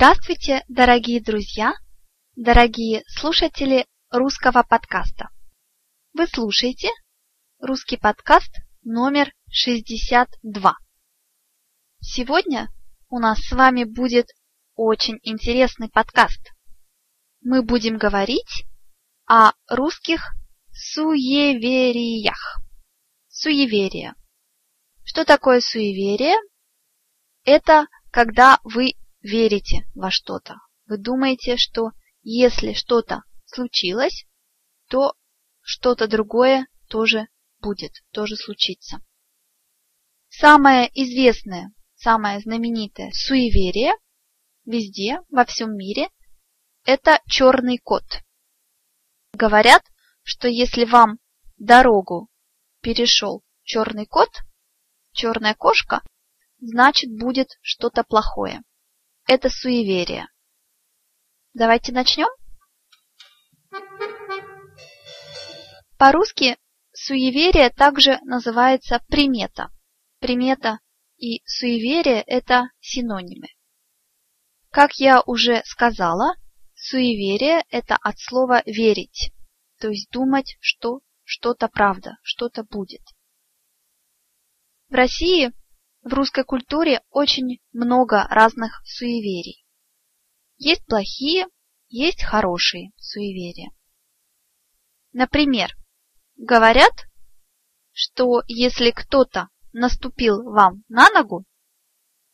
Здравствуйте, дорогие друзья, дорогие слушатели русского подкаста. Вы слушаете русский подкаст номер 62. Сегодня у нас с вами будет очень интересный подкаст. Мы будем говорить о русских суевериях. Суеверие. Что такое суеверие? Это когда вы верите во что-то. Вы думаете, что если что-то случилось, то что-то другое тоже будет, тоже случится. Самое известное, самое знаменитое суеверие везде, во всем мире, это черный кот. Говорят, что если вам дорогу перешел черный кот, черная кошка, значит будет что-то плохое. Это суеверие. Давайте начнем. По-русски суеверие также называется примета. Примета и суеверие – это синонимы. Как я уже сказала, суеверие – это от слова «верить», то есть думать, что что-то правда, что-то будет. В России, в русской культуре очень много разных суеверий. Есть плохие, есть хорошие суеверия. Например, говорят, что если кто-то наступил вам на ногу,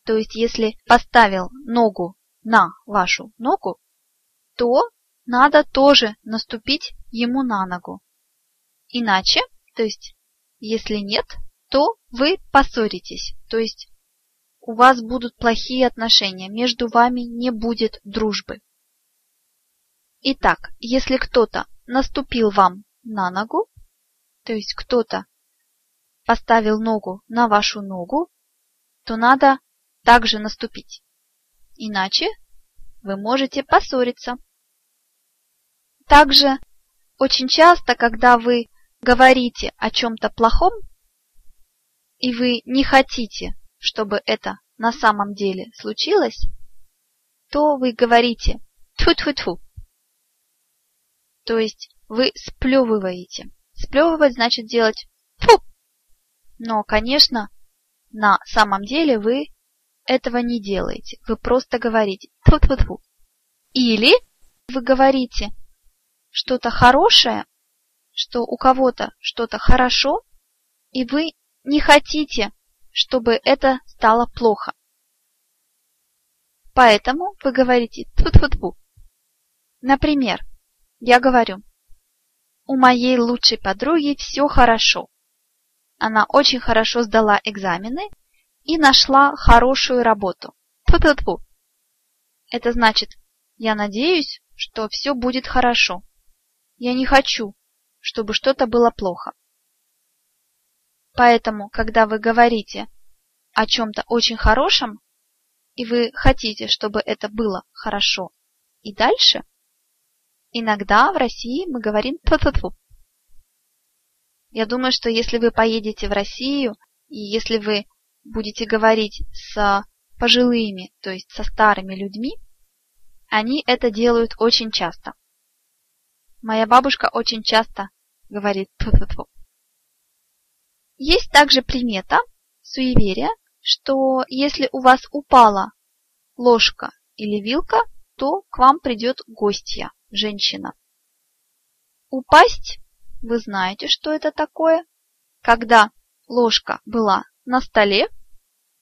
то есть если поставил ногу на вашу ногу, то надо тоже наступить ему на ногу. Иначе, то есть если нет, то вы поссоритесь, то есть у вас будут плохие отношения, между вами не будет дружбы. Итак, если кто-то наступил вам на ногу, то есть кто-то поставил ногу на вашу ногу, то надо также наступить. Иначе вы можете поссориться. Также очень часто, когда вы говорите о чем-то плохом, и вы не хотите, чтобы это на самом деле случилось, то вы говорите «тьфу-тьфу-тьфу». То есть вы сплевываете. Сплевывать значит делать «фу». Но, конечно, на самом деле вы этого не делаете. Вы просто говорите «тьфу-тьфу-тьфу». Или вы говорите что-то хорошее, что у кого-то что-то хорошо, и вы не хотите, чтобы это стало плохо. Поэтому вы говорите «тьфу-тьфу-тьфу». Например, я говорю, у моей лучшей подруги все хорошо. Она очень хорошо сдала экзамены и нашла хорошую работу. Тьфу-тьфу-тьфу. Это значит, я надеюсь, что все будет хорошо. Я не хочу, чтобы что-то было плохо. Поэтому, когда вы говорите о чем-то очень хорошем, и вы хотите, чтобы это было хорошо и дальше, Иногда в России мы говорим «тьфу-тьфу-тьфу». Я думаю, что если вы поедете в Россию, и если вы будете говорить с пожилыми, то есть со старыми людьми, они это делают очень часто. Моя бабушка очень часто говорит «тьфу-тьфу-тьфу». Есть также примета, суеверие, что если у вас упала ложка или вилка, то к вам придет гостья женщина. Упасть, вы знаете, что это такое? Когда ложка была на столе,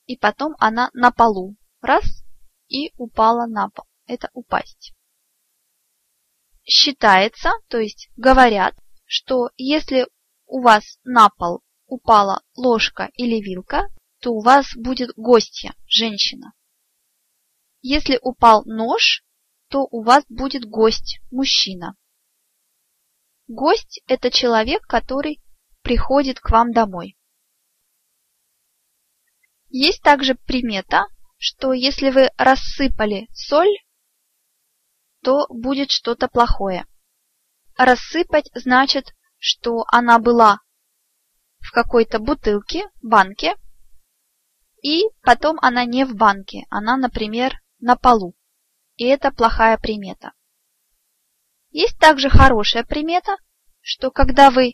и потом она на полу. Раз, и упала на пол. Это упасть. Считается, то есть говорят, что если у вас на пол упала ложка или вилка, то у вас будет гостья, женщина. если упал нож, то у вас будет гость, мужчина. Гость – это человек, который приходит к вам домой. Есть также примета, что если вы рассыпали соль, то будет что-то плохое. Рассыпать значит, что она была в какой-то бутылке, банке, и потом она не в банке, она, например, на полу. И это плохая примета. Есть также хорошая примета, что когда вы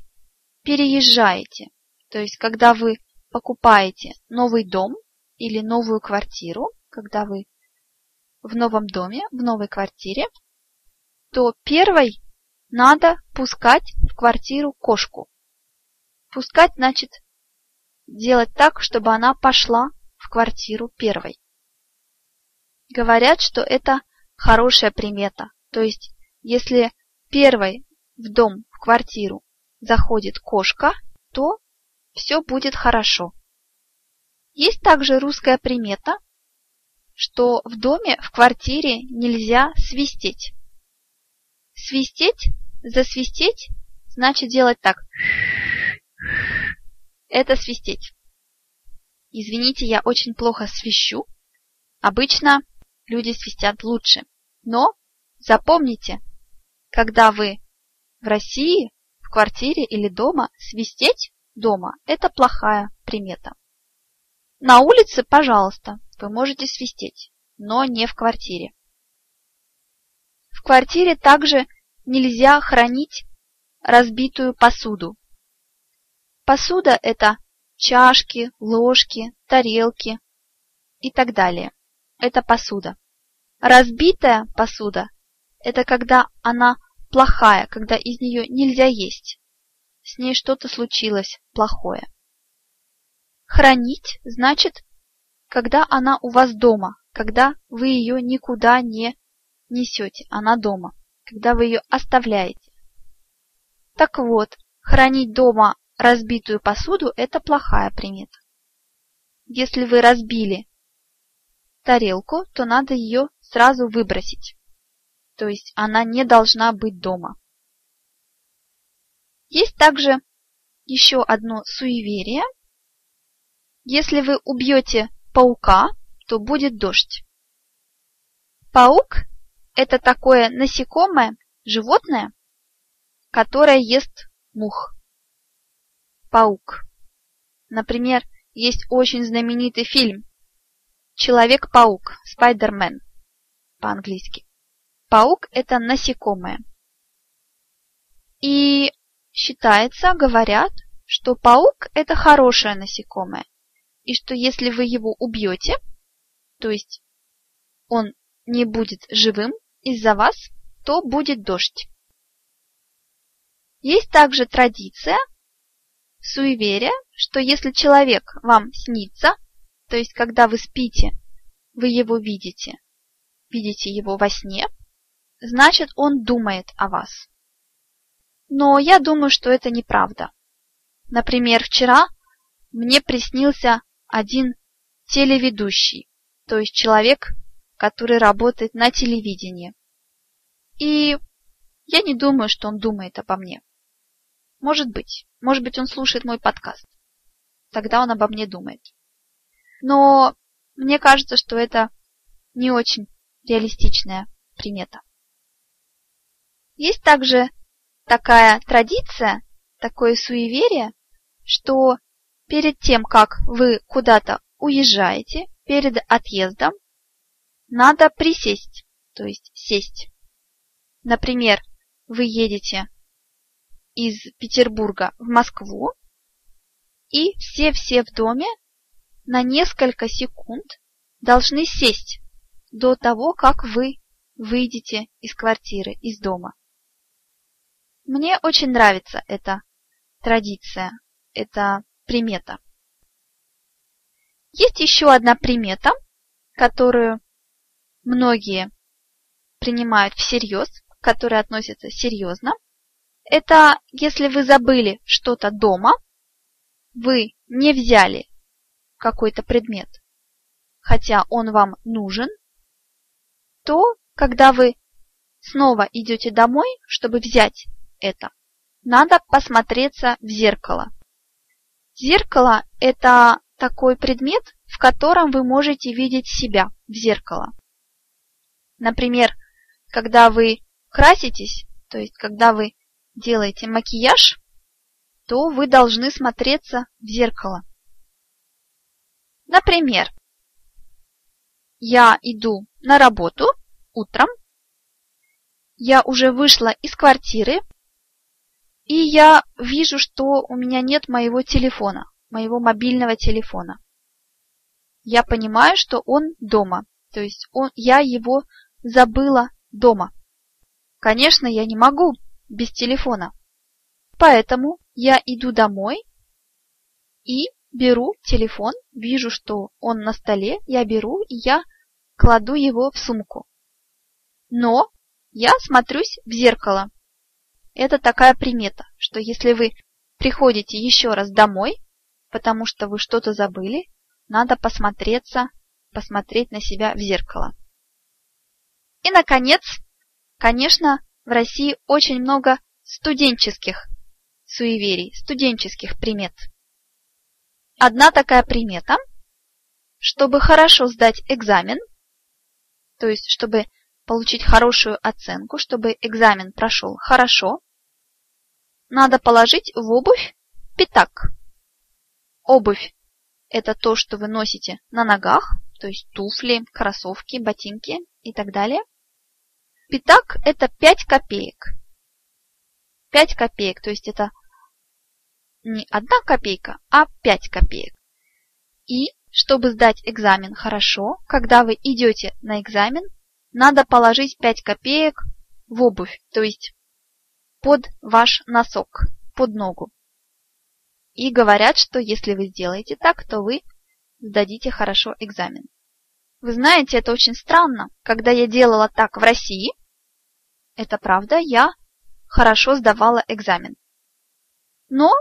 переезжаете, то есть когда вы покупаете новый дом или новую квартиру, когда вы в новом доме, в новой квартире, то первой надо пускать в квартиру кошку. Пускать значит делать так, чтобы она пошла в квартиру первой. Говорят, что это хорошая примета. То есть, если первой в дом, в квартиру заходит кошка, то все будет хорошо. Есть также русская примета, что в доме, в квартире нельзя свистеть. Свистеть, засвистеть, значит делать так. Это свистеть. Извините, я очень плохо свищу. Обычно люди свистят лучше. Но запомните, когда вы в России, в квартире или дома, свистеть дома – это плохая примета. На улице, пожалуйста, вы можете свистеть, но не в квартире. В квартире также нельзя хранить разбитую посуду. Посуда – это чашки, ложки, тарелки и так далее. Это посуда. Разбитая посуда – это когда она плохая, когда из нее нельзя есть. С ней что-то случилось плохое. Хранить значит, когда она у вас дома, когда вы ее никуда не несете, она дома, когда вы ее оставляете. Так вот, хранить дома разбитую посуду – это плохая примета. Если вы разбили тарелку, то надо ее сразу выбросить. То есть она не должна быть дома. Есть также еще одно суеверие. Если вы убьете паука, то будет дождь. Паук – это такое насекомое, животное, которое ест мух. Паук. Например, есть очень знаменитый фильм Человек-паук, Спайдермен по-английски. Паук – это насекомое. И считается, говорят, что паук – это хорошее насекомое. И что если вы его убьете, то есть он не будет живым из-за вас, то будет дождь. Есть также традиция, суеверие, что если человек вам снится, то есть, когда вы спите, вы его видите, видите его во сне, значит, он думает о вас. Но я думаю, что это неправда. Например, вчера мне приснился один телеведущий, то есть человек, который работает на телевидении. И я не думаю, что он думает обо мне. Может быть. Может быть, он слушает мой подкаст. Тогда он обо мне думает. Но мне кажется, что это не очень реалистичная примета. Есть также такая традиция, такое суеверие, что перед тем, как вы куда-то уезжаете, перед отъездом, надо присесть, то есть сесть. Например, вы едете из Петербурга в Москву, и все-все в доме на несколько секунд должны сесть до того, как вы выйдете из квартиры, из дома. Мне очень нравится эта традиция, эта примета. Есть еще одна примета, которую многие принимают всерьез, которая относится серьезно. Это если вы забыли что-то дома, вы не взяли какой-то предмет, хотя он вам нужен, то когда вы снова идете домой, чтобы взять это, надо посмотреться в зеркало. Зеркало – это такой предмет, в котором вы можете видеть себя в зеркало. Например, когда вы краситесь, то есть когда вы делаете макияж, то вы должны смотреться в зеркало. Например, я иду на работу утром, я уже вышла из квартиры, и я вижу, что у меня нет моего телефона, моего мобильного телефона. Я понимаю, что он дома, то есть он, я его забыла дома. Конечно, я не могу без телефона. Поэтому я иду домой и беру телефон, вижу, что он на столе, я беру и я кладу его в сумку. Но я смотрюсь в зеркало. Это такая примета, что если вы приходите еще раз домой, потому что вы что-то забыли, надо посмотреться, посмотреть на себя в зеркало. И, наконец, конечно, в России очень много студенческих суеверий, студенческих примет. Одна такая примета, чтобы хорошо сдать экзамен, то есть чтобы получить хорошую оценку, чтобы экзамен прошел хорошо, надо положить в обувь пятак. Обувь – это то, что вы носите на ногах, то есть туфли, кроссовки, ботинки и так далее. Пятак – это 5 копеек. 5 копеек, то есть это не одна копейка, а 5 копеек. И чтобы сдать экзамен хорошо, когда вы идете на экзамен, надо положить 5 копеек в обувь, то есть под ваш носок, под ногу. И говорят, что если вы сделаете так, то вы сдадите хорошо экзамен. Вы знаете, это очень странно. Когда я делала так в России, это правда, я хорошо сдавала экзамен. Но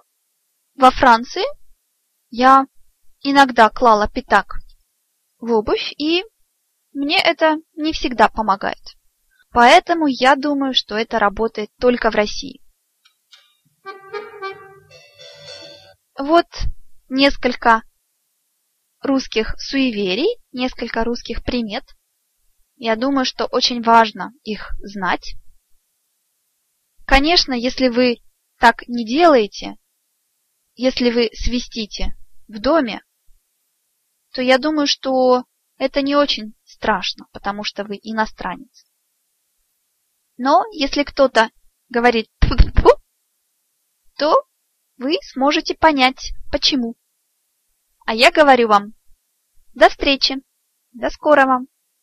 во Франции я иногда клала пятак в обувь, и мне это не всегда помогает. Поэтому я думаю, что это работает только в России. Вот несколько русских суеверий, несколько русских примет. Я думаю, что очень важно их знать. Конечно, если вы так не делаете, если вы свистите в доме, то я думаю, что это не очень страшно, потому что вы иностранец. Но если кто-то говорит «тьфу-тьфу», то вы сможете понять, почему. А я говорю вам до встречи, до скорого,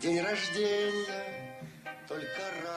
день рождения только раз.